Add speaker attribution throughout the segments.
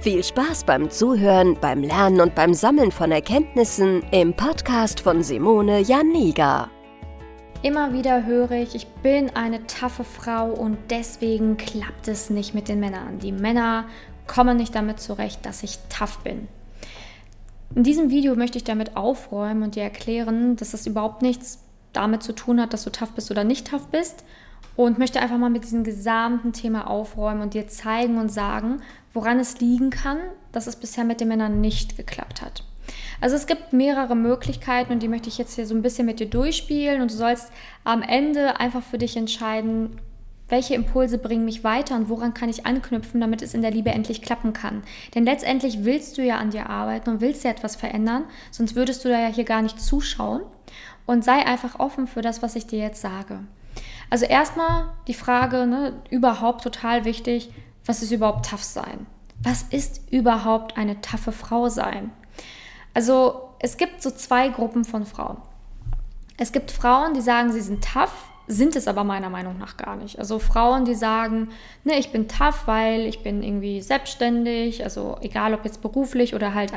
Speaker 1: Viel Spaß beim Zuhören, beim Lernen und beim Sammeln von Erkenntnissen im Podcast von Simone Janiga.
Speaker 2: Immer wieder höre ich, ich bin eine taffe Frau und deswegen klappt es nicht mit den Männern. Die Männer kommen nicht damit zurecht, dass ich tough bin. In diesem Video möchte ich damit aufräumen und dir erklären, dass das überhaupt nichts damit zu tun hat, dass du tough bist oder nicht tough bist, und möchte einfach mal mit diesem gesamten Thema aufräumen und dir zeigen und sagen, woran es liegen kann, dass es bisher mit den Männern nicht geklappt hat. Also es gibt mehrere Möglichkeiten und die möchte ich jetzt hier so ein bisschen mit dir durchspielen und du sollst am Ende einfach für dich entscheiden, welche Impulse bringen mich weiter und woran kann ich anknüpfen, damit es in der Liebe endlich klappen kann. Denn letztendlich willst du ja an dir arbeiten und willst ja etwas verändern, sonst würdest du da ja hier gar nicht zuschauen. Und sei einfach offen für das, was ich dir jetzt sage. Also erstmal die Frage, ne, überhaupt total wichtig, was ist überhaupt tough sein? Was ist überhaupt eine taffe Frau sein? Also es gibt so zwei Gruppen von Frauen. Es gibt Frauen, die sagen, sie sind tough sind es aber meiner Meinung nach gar nicht. Also Frauen, die sagen, ne, ich bin tough, weil ich bin irgendwie selbstständig, also egal ob jetzt beruflich oder halt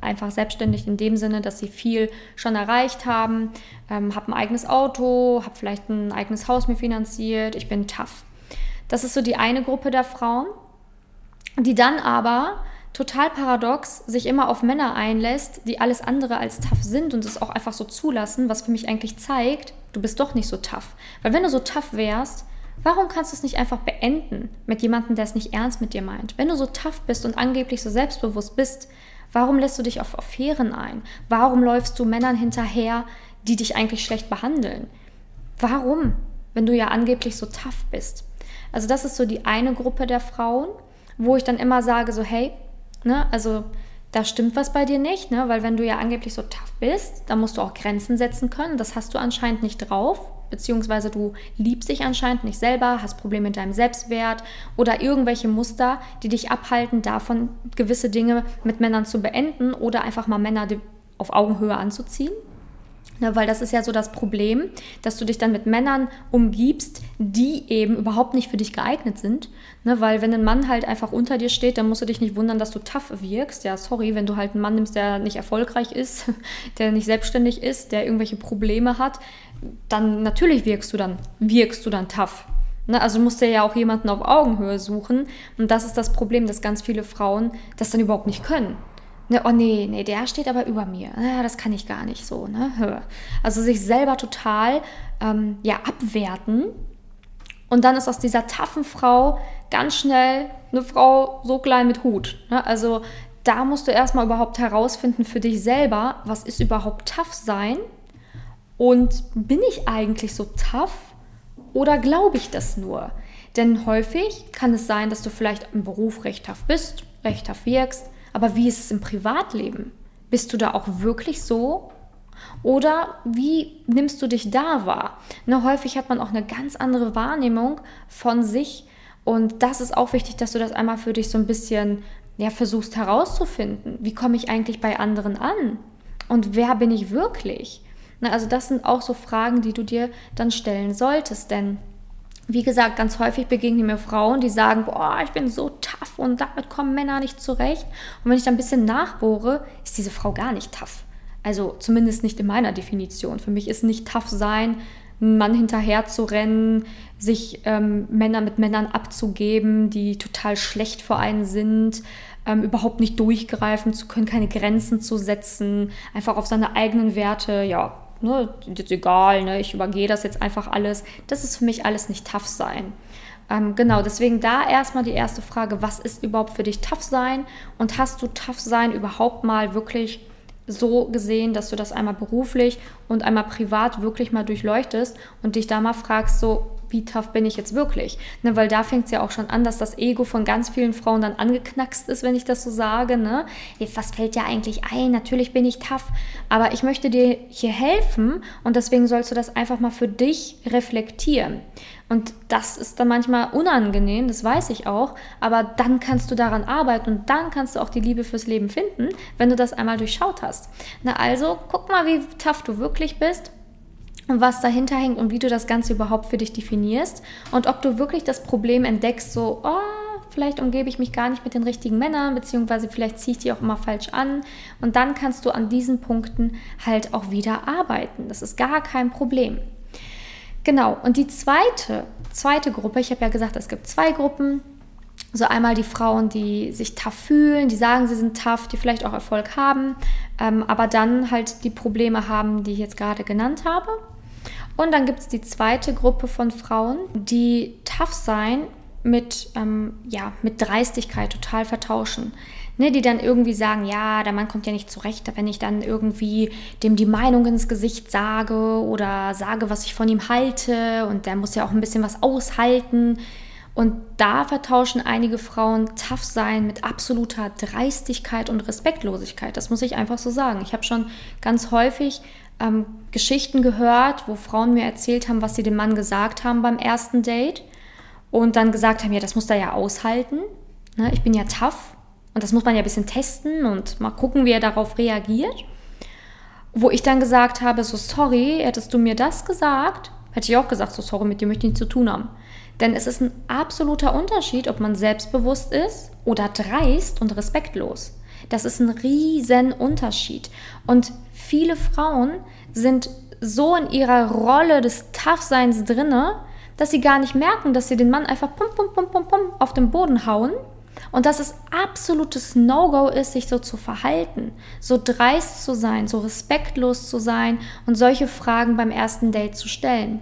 Speaker 2: einfach selbstständig in dem Sinne, dass sie viel schon erreicht haben, ähm, habe ein eigenes Auto, habe vielleicht ein eigenes Haus mir finanziert, ich bin tough. Das ist so die eine Gruppe der Frauen, die dann aber total paradox sich immer auf Männer einlässt, die alles andere als tough sind und es auch einfach so zulassen, was für mich eigentlich zeigt, du bist doch nicht so tough. Weil wenn du so tough wärst, warum kannst du es nicht einfach beenden mit jemandem, der es nicht ernst mit dir meint? Wenn du so tough bist und angeblich so selbstbewusst bist, warum lässt du dich auf Affären ein? Warum läufst du Männern hinterher, die dich eigentlich schlecht behandeln? Warum, wenn du ja angeblich so tough bist? Also das ist so die eine Gruppe der Frauen, wo ich dann immer sage so, hey, Ne? Also da stimmt was bei dir nicht, ne? weil wenn du ja angeblich so tough bist, dann musst du auch Grenzen setzen können. Das hast du anscheinend nicht drauf, beziehungsweise du liebst dich anscheinend nicht selber, hast Probleme mit deinem Selbstwert oder irgendwelche Muster, die dich abhalten, davon gewisse Dinge mit Männern zu beenden oder einfach mal Männer auf Augenhöhe anzuziehen. Ja, weil das ist ja so das Problem, dass du dich dann mit Männern umgibst, die eben überhaupt nicht für dich geeignet sind. Ne, weil wenn ein Mann halt einfach unter dir steht, dann musst du dich nicht wundern, dass du tough wirkst. Ja, sorry, wenn du halt einen Mann nimmst, der nicht erfolgreich ist, der nicht selbstständig ist, der irgendwelche Probleme hat, dann natürlich wirkst du dann, wirkst du dann tough. Ne, also musst du ja auch jemanden auf Augenhöhe suchen. Und das ist das Problem, dass ganz viele Frauen das dann überhaupt nicht können. Ne, oh nee, nee, der steht aber über mir. Ja, das kann ich gar nicht so. Ne? Also sich selber total ähm, ja, abwerten. Und dann ist aus dieser taffen Frau ganz schnell eine Frau so klein mit Hut. Ne? Also da musst du erstmal überhaupt herausfinden für dich selber, was ist überhaupt tough sein und bin ich eigentlich so tough oder glaube ich das nur? Denn häufig kann es sein, dass du vielleicht im Beruf recht tough bist, recht tough wirkst, aber wie ist es im Privatleben? Bist du da auch wirklich so? Oder wie nimmst du dich da wahr? Ne, häufig hat man auch eine ganz andere Wahrnehmung von sich. Und das ist auch wichtig, dass du das einmal für dich so ein bisschen ja, versuchst herauszufinden. Wie komme ich eigentlich bei anderen an? Und wer bin ich wirklich? Ne, also das sind auch so Fragen, die du dir dann stellen solltest. Denn wie gesagt, ganz häufig begegnen mir Frauen, die sagen, boah, ich bin so tough und damit kommen Männer nicht zurecht. Und wenn ich dann ein bisschen nachbohre, ist diese Frau gar nicht tough. Also zumindest nicht in meiner Definition. Für mich ist nicht tough sein, einen Mann hinterher zu rennen, sich ähm, Männer mit Männern abzugeben, die total schlecht vor einen sind, ähm, überhaupt nicht durchgreifen zu können, keine Grenzen zu setzen, einfach auf seine eigenen Werte, ja, ne, jetzt egal, ne, ich übergehe das jetzt einfach alles. Das ist für mich alles nicht tough sein. ähm, genau, deswegen da erstmal die erste Frage, was ist überhaupt für dich tough sein? Und hast du tough sein überhaupt mal wirklich so gesehen, dass du das einmal beruflich und einmal privat wirklich mal durchleuchtest und dich da mal fragst, so, wie tough bin ich jetzt wirklich? Ne, weil da fängt es ja auch schon an, dass das Ego von ganz vielen Frauen dann angeknackst ist, wenn ich das so sage. Ne? Was fällt dir eigentlich ein? Natürlich bin ich tough, aber ich möchte dir hier helfen und deswegen sollst du das einfach mal für dich reflektieren. Und das ist dann manchmal unangenehm, das weiß ich auch, aber dann kannst du daran arbeiten und dann kannst du auch die Liebe fürs Leben finden, wenn du das einmal durchschaut hast. Na also, guck mal, wie tough du wirklich bist was dahinter hängt und wie du das Ganze überhaupt für dich definierst und ob du wirklich das Problem entdeckst, so, oh, vielleicht umgebe ich mich gar nicht mit den richtigen Männern, beziehungsweise vielleicht ziehe ich die auch immer falsch an. Und dann kannst du an diesen Punkten halt auch wieder arbeiten. Das ist gar kein Problem. Genau, und die zweite, zweite Gruppe, ich habe ja gesagt, es gibt zwei Gruppen. So einmal die Frauen, die sich tough fühlen, die sagen, sie sind tough, die vielleicht auch Erfolg haben, ähm, aber dann halt die Probleme haben, die ich jetzt gerade genannt habe. Und dann gibt es die zweite Gruppe von Frauen, die tough sein mit, ähm, ja, mit Dreistigkeit total vertauschen. Ne, die dann irgendwie sagen, ja, der Mann kommt ja nicht zurecht, wenn ich dann irgendwie dem die Meinung ins Gesicht sage oder sage, was ich von ihm halte und der muss ja auch ein bisschen was aushalten. Und da vertauschen einige Frauen tough sein mit absoluter Dreistigkeit und Respektlosigkeit. Das muss ich einfach so sagen. Ich habe schon ganz häufig ähm, Geschichten gehört, wo Frauen mir erzählt haben, was sie dem Mann gesagt haben beim ersten Date und dann gesagt haben, ja, das muss er ja aushalten. Ne? Ich bin ja tough und das muss man ja ein bisschen testen und mal gucken, wie er darauf reagiert. Wo ich dann gesagt habe, so sorry, hättest du mir das gesagt, hätte ich auch gesagt, so sorry, mit dir möchte ich nichts zu tun haben. Denn es ist ein absoluter Unterschied, ob man selbstbewusst ist oder dreist und respektlos. Das ist ein riesen Unterschied. Und viele Frauen sind so in ihrer Rolle des Toughseins drinne, dass sie gar nicht merken, dass sie den Mann einfach pum, pum, pum, pum, pum auf den Boden hauen und dass es absolutes No-Go ist, sich so zu verhalten, so dreist zu sein, so respektlos zu sein und solche Fragen beim ersten Date zu stellen.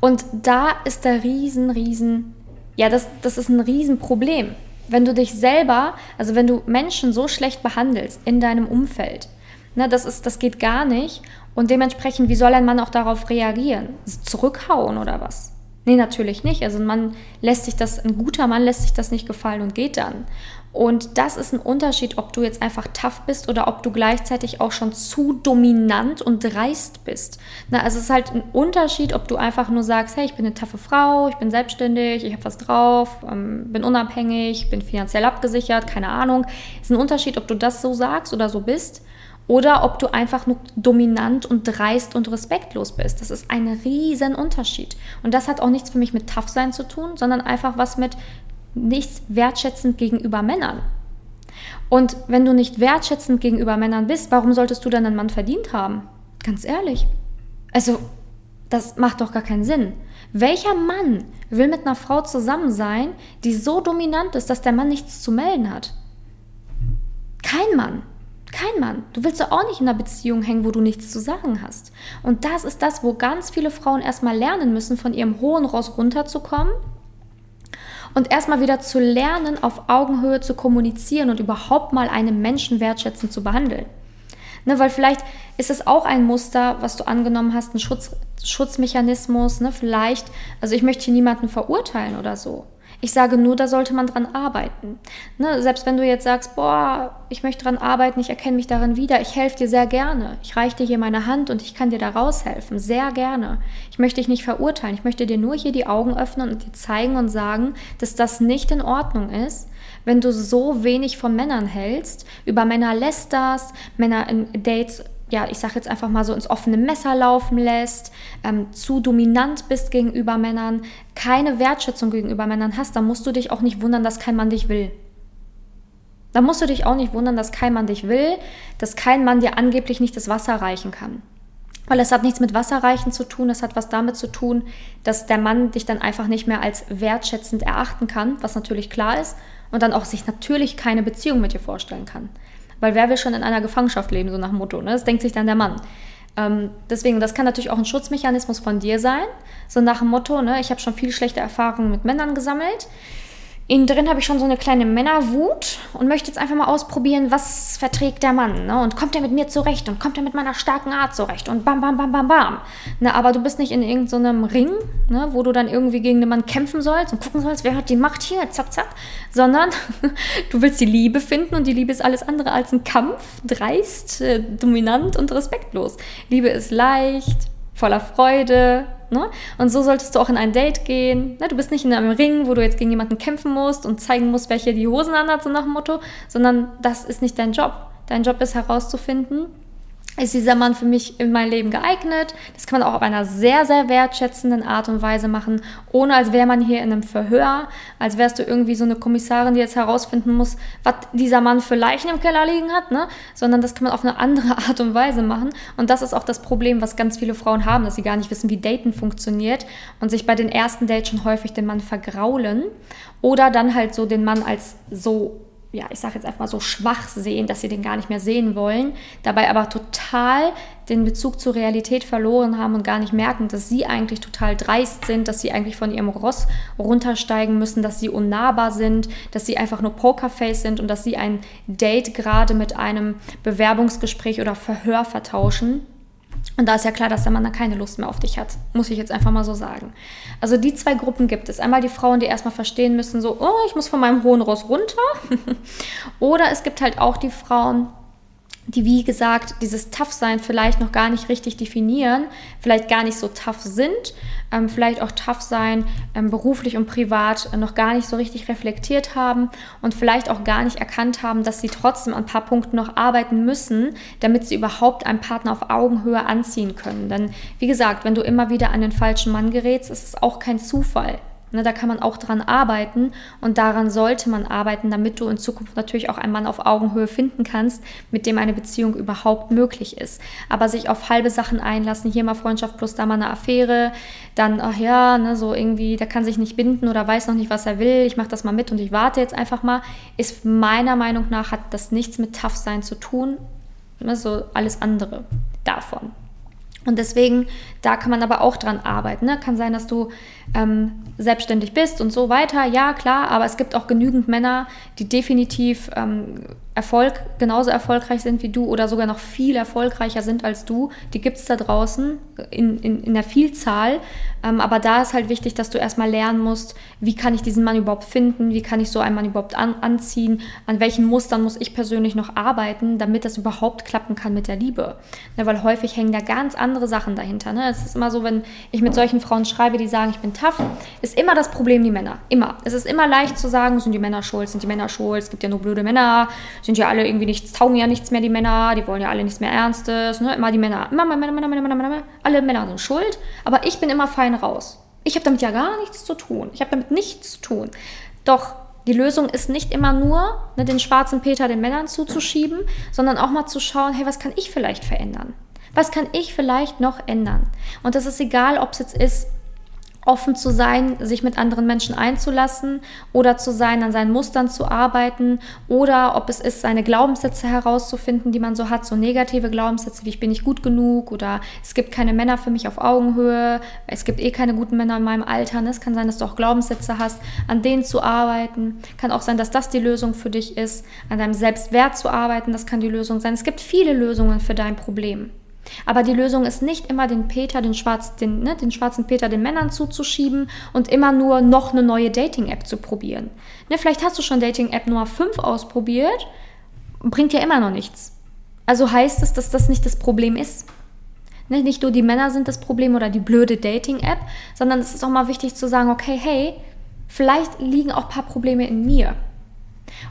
Speaker 2: Und da ist der riesen, riesen, ja, das, das ist ein Riesenproblem. Wenn du dich selber, also wenn du Menschen so schlecht behandelst in deinem Umfeld, ne, das, ist, das geht gar nicht. Und dementsprechend, wie soll ein Mann auch darauf reagieren? Zurückhauen oder was? Nee, natürlich nicht. Also ein Mann lässt sich das, ein guter Mann lässt sich das nicht gefallen und geht dann. Und das ist ein Unterschied, ob du jetzt einfach tough bist oder ob du gleichzeitig auch schon zu dominant und dreist bist. Na, also es ist halt ein Unterschied, ob du einfach nur sagst, hey, ich bin eine taffe Frau, ich bin selbstständig, ich habe was drauf, ähm, bin unabhängig, bin finanziell abgesichert, keine Ahnung. Es ist ein Unterschied, ob du das so sagst oder so bist oder ob du einfach nur dominant und dreist und respektlos bist. Das ist ein riesen Unterschied. Und das hat auch nichts für mich mit tough sein zu tun, sondern einfach was mit nicht wertschätzend gegenüber Männern. Und wenn du nicht wertschätzend gegenüber Männern bist, warum solltest du dann einen Mann verdient haben? Ganz ehrlich. Also, das macht doch gar keinen Sinn. Welcher Mann will mit einer Frau zusammen sein, die so dominant ist, dass der Mann nichts zu melden hat? Kein Mann. Kein Mann. Du willst doch auch nicht in einer Beziehung hängen, wo du nichts zu sagen hast. Und das ist das, wo ganz viele Frauen erstmal lernen müssen, von ihrem hohen Ross runterzukommen und erstmal wieder zu lernen, auf Augenhöhe zu kommunizieren und überhaupt mal einen Menschen wertschätzend zu behandeln. Ne, weil vielleicht ist es auch ein Muster, was du angenommen hast, ein Schutz, Schutzmechanismus. Ne, vielleicht, also ich möchte hier niemanden verurteilen oder so. Ich sage nur, da sollte man dran arbeiten. Ne? Selbst wenn du jetzt sagst, boah, ich möchte dran arbeiten, ich erkenne mich darin wieder, ich helfe dir sehr gerne. Ich reiche dir hier meine Hand und ich kann dir da raushelfen. Sehr gerne. Ich möchte dich nicht verurteilen. Ich möchte dir nur hier die Augen öffnen und dir zeigen und sagen, dass das nicht in Ordnung ist, wenn du so wenig von Männern hältst, über Männer lästerst, Männer in Dates ja, ich sage jetzt einfach mal so ins offene Messer laufen lässt, ähm, zu dominant bist gegenüber Männern, keine Wertschätzung gegenüber Männern hast, dann musst du dich auch nicht wundern, dass kein Mann dich will. Dann musst du dich auch nicht wundern, dass kein Mann dich will, dass kein Mann dir angeblich nicht das Wasser reichen kann. Weil es hat nichts mit Wasserreichen zu tun, es hat was damit zu tun, dass der Mann dich dann einfach nicht mehr als wertschätzend erachten kann, was natürlich klar ist, und dann auch sich natürlich keine Beziehung mit dir vorstellen kann. Weil wer will schon in einer Gefangenschaft leben, so nach dem Motto, ne? Das denkt sich dann der Mann. Ähm, deswegen, das kann natürlich auch ein Schutzmechanismus von dir sein. So nach dem Motto, ne, ich habe schon viel schlechte Erfahrungen mit Männern gesammelt. Innen drin habe ich schon so eine kleine Männerwut und möchte jetzt einfach mal ausprobieren, was verträgt der Mann. Ne? Und kommt er mit mir zurecht und kommt er mit meiner starken Art zurecht und bam, bam, bam, bam, bam. Ne, aber du bist nicht in irgendeinem so Ring, ne, wo du dann irgendwie gegen den Mann kämpfen sollst und gucken sollst, wer hat die Macht hier, zack, zack. Sondern du willst die Liebe finden und die Liebe ist alles andere als ein Kampf, dreist, äh, dominant und respektlos. Liebe ist leicht, voller Freude, Ne? Und so solltest du auch in ein Date gehen. Ne? Du bist nicht in einem Ring, wo du jetzt gegen jemanden kämpfen musst und zeigen musst, welche die Hosen anhat, so nach dem Motto, sondern das ist nicht dein Job. Dein Job ist herauszufinden, ist dieser Mann für mich in mein Leben geeignet. Das kann man auch auf einer sehr, sehr wertschätzenden Art und Weise machen, ohne als wäre man hier in einem Verhör, als wärst du irgendwie so eine Kommissarin, die jetzt herausfinden muss, was dieser Mann für Leichen im Keller liegen hat, ne? sondern das kann man auf eine andere Art und Weise machen. Und das ist auch das Problem, was ganz viele Frauen haben, dass sie gar nicht wissen, wie Daten funktioniert und sich bei den ersten Dates schon häufig den Mann vergraulen oder dann halt so den Mann als so ja, ich sage jetzt einfach mal so schwach sehen, dass sie den gar nicht mehr sehen wollen, dabei aber total den Bezug zur Realität verloren haben und gar nicht merken, dass sie eigentlich total dreist sind, dass sie eigentlich von ihrem Ross runtersteigen müssen, dass sie unnahbar sind, dass sie einfach nur Pokerface sind und dass sie ein Date gerade mit einem Bewerbungsgespräch oder Verhör vertauschen. Und da ist ja klar, dass der Mann dann keine Lust mehr auf dich hat. Muss ich jetzt einfach mal so sagen. Also die zwei Gruppen gibt es. Einmal die Frauen, die erstmal verstehen müssen, so, oh, ich muss von meinem hohen Ross runter. Oder es gibt halt auch die Frauen, die, wie gesagt, dieses Tough-Sein vielleicht noch gar nicht richtig definieren, vielleicht gar nicht so tough sind, ähm, vielleicht auch tough sein ähm, beruflich und privat äh, noch gar nicht so richtig reflektiert haben und vielleicht auch gar nicht erkannt haben, dass sie trotzdem an ein paar Punkten noch arbeiten müssen, damit sie überhaupt einen Partner auf Augenhöhe anziehen können. Denn wie gesagt, wenn du immer wieder an den falschen Mann gerätst, ist es auch kein Zufall. Ne, da kann man auch dran arbeiten und daran sollte man arbeiten, damit du in Zukunft natürlich auch einen Mann auf Augenhöhe finden kannst, mit dem eine Beziehung überhaupt möglich ist. Aber sich auf halbe Sachen einlassen, hier mal Freundschaft plus da mal eine Affäre, dann, ach ja, ne, so irgendwie, der kann sich nicht binden oder weiß noch nicht, was er will, ich mache das mal mit und ich warte jetzt einfach mal, ist meiner Meinung nach, hat das nichts mit Tough sein zu tun, ne, so alles andere davon. Und deswegen, da kann man aber auch dran arbeiten. Ne? Kann sein, dass du ähm, selbstständig bist und so weiter. Ja, klar, aber es gibt auch genügend Männer, die definitiv ähm, Erfolg, genauso erfolgreich sind wie du oder sogar noch viel erfolgreicher sind als du. Die gibt es da draußen in, in, in der Vielzahl. Ähm, aber da ist halt wichtig, dass du erstmal lernen musst, wie kann ich diesen Mann überhaupt finden, wie kann ich so einen Mann überhaupt an, anziehen, an welchen Mustern muss ich persönlich noch arbeiten, damit das überhaupt klappen kann mit der Liebe. Ja, weil häufig hängen da ganz andere Sachen dahinter. Ne? Es ist immer so, wenn ich mit solchen Frauen schreibe, die sagen, ich bin tough, ist immer das Problem die Männer. Immer. Es ist immer leicht zu sagen, sind die Männer schuld, sind die Männer schuld, es gibt ja nur blöde Männer, sind ja alle irgendwie nichts, taugen ja nichts mehr, die Männer, die wollen ja alle nichts mehr Ernstes, ne? immer die Männer, immer Männer, Männer, Männer, Männer, Männer, alle Männer sind schuld, aber ich bin immer fein raus. Ich habe damit ja gar nichts zu tun. Ich habe damit nichts zu tun. Doch die Lösung ist nicht immer nur, ne, den schwarzen Peter den Männern zuzuschieben, sondern auch mal zu schauen, hey, was kann ich vielleicht verändern? Was kann ich vielleicht noch ändern? Und das ist egal, ob es jetzt ist, offen zu sein, sich mit anderen Menschen einzulassen oder zu sein, an seinen Mustern zu arbeiten oder ob es ist, seine Glaubenssätze herauszufinden, die man so hat, so negative Glaubenssätze wie ich bin nicht gut genug oder es gibt keine Männer für mich auf Augenhöhe, es gibt eh keine guten Männer in meinem Alter. Ne? Es kann sein, dass du auch Glaubenssätze hast, an denen zu arbeiten. Kann auch sein, dass das die Lösung für dich ist, an deinem Selbstwert zu arbeiten, das kann die Lösung sein. Es gibt viele Lösungen für dein Problem. Aber die Lösung ist nicht immer den Peter, den, Schwarz, den, ne, den schwarzen Peter den Männern zuzuschieben und immer nur noch eine neue Dating-App zu probieren. Ne, vielleicht hast du schon Dating-App Nummer 5 ausprobiert, bringt ja immer noch nichts. Also heißt es, dass das nicht das Problem ist. Ne, nicht nur die Männer sind das Problem oder die blöde Dating-App, sondern es ist auch mal wichtig zu sagen, okay, hey, vielleicht liegen auch ein paar Probleme in mir.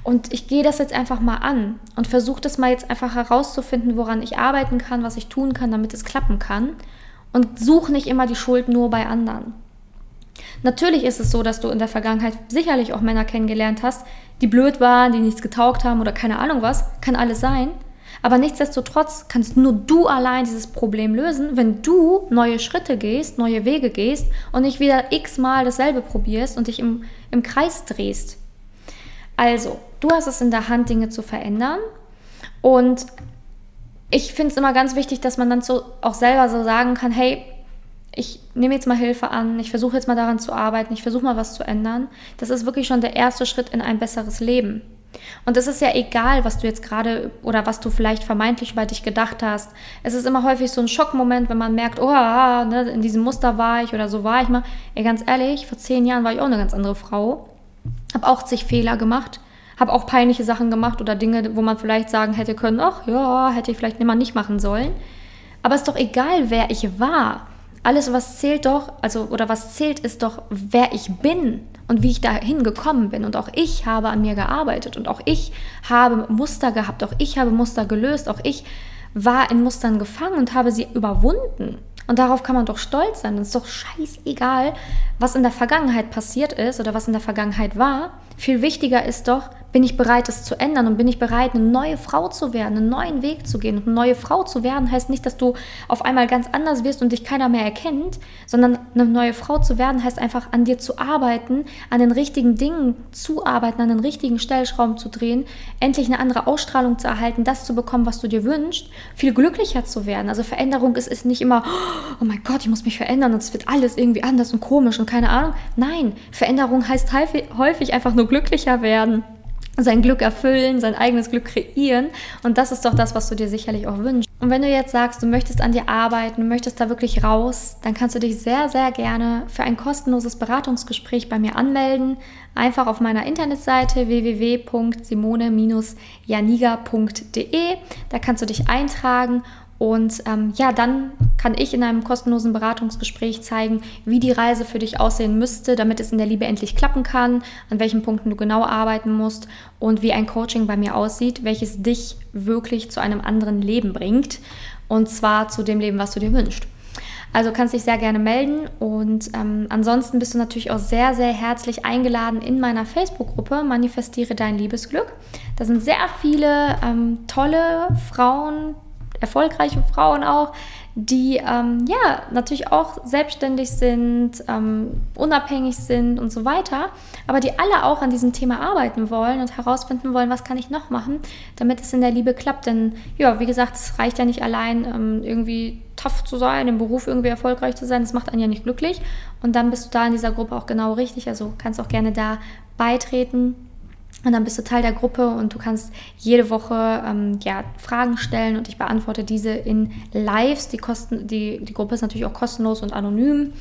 Speaker 2: Und ich gehe das jetzt einfach mal an und versuche das mal jetzt einfach herauszufinden, woran ich arbeiten kann, was ich tun kann, damit es klappen kann. Und suche nicht immer die Schuld nur bei anderen. Natürlich ist es so, dass du in der Vergangenheit sicherlich auch Männer kennengelernt hast, die blöd waren, die nichts getaugt haben oder keine Ahnung was. Kann alles sein. Aber nichtsdestotrotz kannst nur du allein dieses Problem lösen, wenn du neue Schritte gehst, neue Wege gehst und nicht wieder x-mal dasselbe probierst und dich im, im Kreis drehst. Also, du hast es in der Hand, Dinge zu verändern. Und ich finde es immer ganz wichtig, dass man dann so auch selber so sagen kann, hey, ich nehme jetzt mal Hilfe an, ich versuche jetzt mal daran zu arbeiten, ich versuche mal was zu ändern. Das ist wirklich schon der erste Schritt in ein besseres Leben. Und es ist ja egal, was du jetzt gerade oder was du vielleicht vermeintlich über dich gedacht hast. Es ist immer häufig so ein Schockmoment, wenn man merkt, oh, ah, ne, in diesem Muster war ich oder so war ich mal. Ey, ganz ehrlich, vor zehn Jahren war ich auch eine ganz andere Frau. Habe auch zig Fehler gemacht habe auch peinliche Sachen gemacht oder Dinge, wo man vielleicht sagen hätte können, ach ja, hätte ich vielleicht immer nicht machen sollen. Aber es ist doch egal, wer ich war. Alles, was zählt doch, also oder was zählt, ist doch, wer ich bin und wie ich dahin gekommen bin. Und auch ich habe an mir gearbeitet und auch ich habe Muster gehabt, auch ich habe Muster gelöst, auch ich war in Mustern gefangen und habe sie überwunden. Und darauf kann man doch stolz sein. Es ist doch scheißegal, was in der Vergangenheit passiert ist oder was in der Vergangenheit war. Viel wichtiger ist doch, bin ich bereit, es zu ändern und bin ich bereit, eine neue Frau zu werden, einen neuen Weg zu gehen. Und eine neue Frau zu werden heißt nicht, dass du auf einmal ganz anders wirst und dich keiner mehr erkennt, sondern eine neue Frau zu werden heißt einfach an dir zu arbeiten, an den richtigen Dingen zu arbeiten, an den richtigen Stellschrauben zu drehen, endlich eine andere Ausstrahlung zu erhalten, das zu bekommen, was du dir wünschst, viel glücklicher zu werden. Also Veränderung ist, ist nicht immer, oh mein Gott, ich muss mich verändern und es wird alles irgendwie anders und komisch und keine Ahnung. Nein, Veränderung heißt häufig einfach nur glücklicher werden sein Glück erfüllen, sein eigenes Glück kreieren. Und das ist doch das, was du dir sicherlich auch wünschst. Und wenn du jetzt sagst, du möchtest an dir arbeiten, du möchtest da wirklich raus, dann kannst du dich sehr, sehr gerne für ein kostenloses Beratungsgespräch bei mir anmelden. Einfach auf meiner Internetseite www.simone-janiga.de. Da kannst du dich eintragen und ähm, ja, dann kann ich in einem kostenlosen Beratungsgespräch zeigen, wie die Reise für dich aussehen müsste, damit es in der Liebe endlich klappen kann, an welchen Punkten du genau arbeiten musst und wie ein Coaching bei mir aussieht, welches dich wirklich zu einem anderen Leben bringt und zwar zu dem Leben, was du dir wünschst. Also kannst dich sehr gerne melden und ähm, ansonsten bist du natürlich auch sehr, sehr herzlich eingeladen in meiner Facebook-Gruppe Manifestiere dein Liebesglück. Da sind sehr viele ähm, tolle Frauen, erfolgreiche Frauen auch, die ähm, ja natürlich auch selbstständig sind, ähm, unabhängig sind und so weiter, aber die alle auch an diesem Thema arbeiten wollen und herausfinden wollen, was kann ich noch machen, damit es in der Liebe klappt. Denn ja, wie gesagt, es reicht ja nicht allein ähm, irgendwie tough zu sein, im Beruf irgendwie erfolgreich zu sein, das macht einen ja nicht glücklich. Und dann bist du da in dieser Gruppe auch genau richtig, also kannst auch gerne da beitreten und dann bist du Teil der Gruppe und du kannst jede Woche ähm, ja, Fragen stellen und ich beantworte diese in Lives. Die, Kosten, die, die Gruppe ist natürlich auch kostenlos und anonym.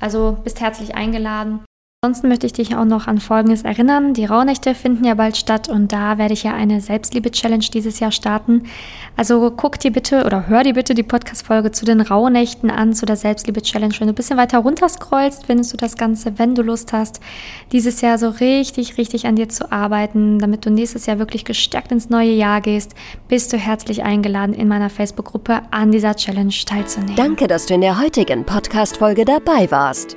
Speaker 2: Also bist herzlich eingeladen. Ansonsten möchte ich dich auch noch an Folgendes erinnern. Die Rauhnächte finden ja bald statt und da werde ich ja eine Selbstliebe-Challenge dieses Jahr starten. Also guck dir bitte oder hör dir bitte die Podcast-Folge zu den Rauhnächten an, zu der Selbstliebe-Challenge. Wenn du ein bisschen weiter runter scrollst, findest du das Ganze, wenn du Lust hast, dieses Jahr so richtig, richtig an dir zu arbeiten, damit du nächstes Jahr wirklich gestärkt ins neue Jahr gehst, bist du herzlich eingeladen, in meiner Facebook-Gruppe an dieser Challenge teilzunehmen.
Speaker 1: Danke, dass du in der heutigen Podcast-Folge dabei warst.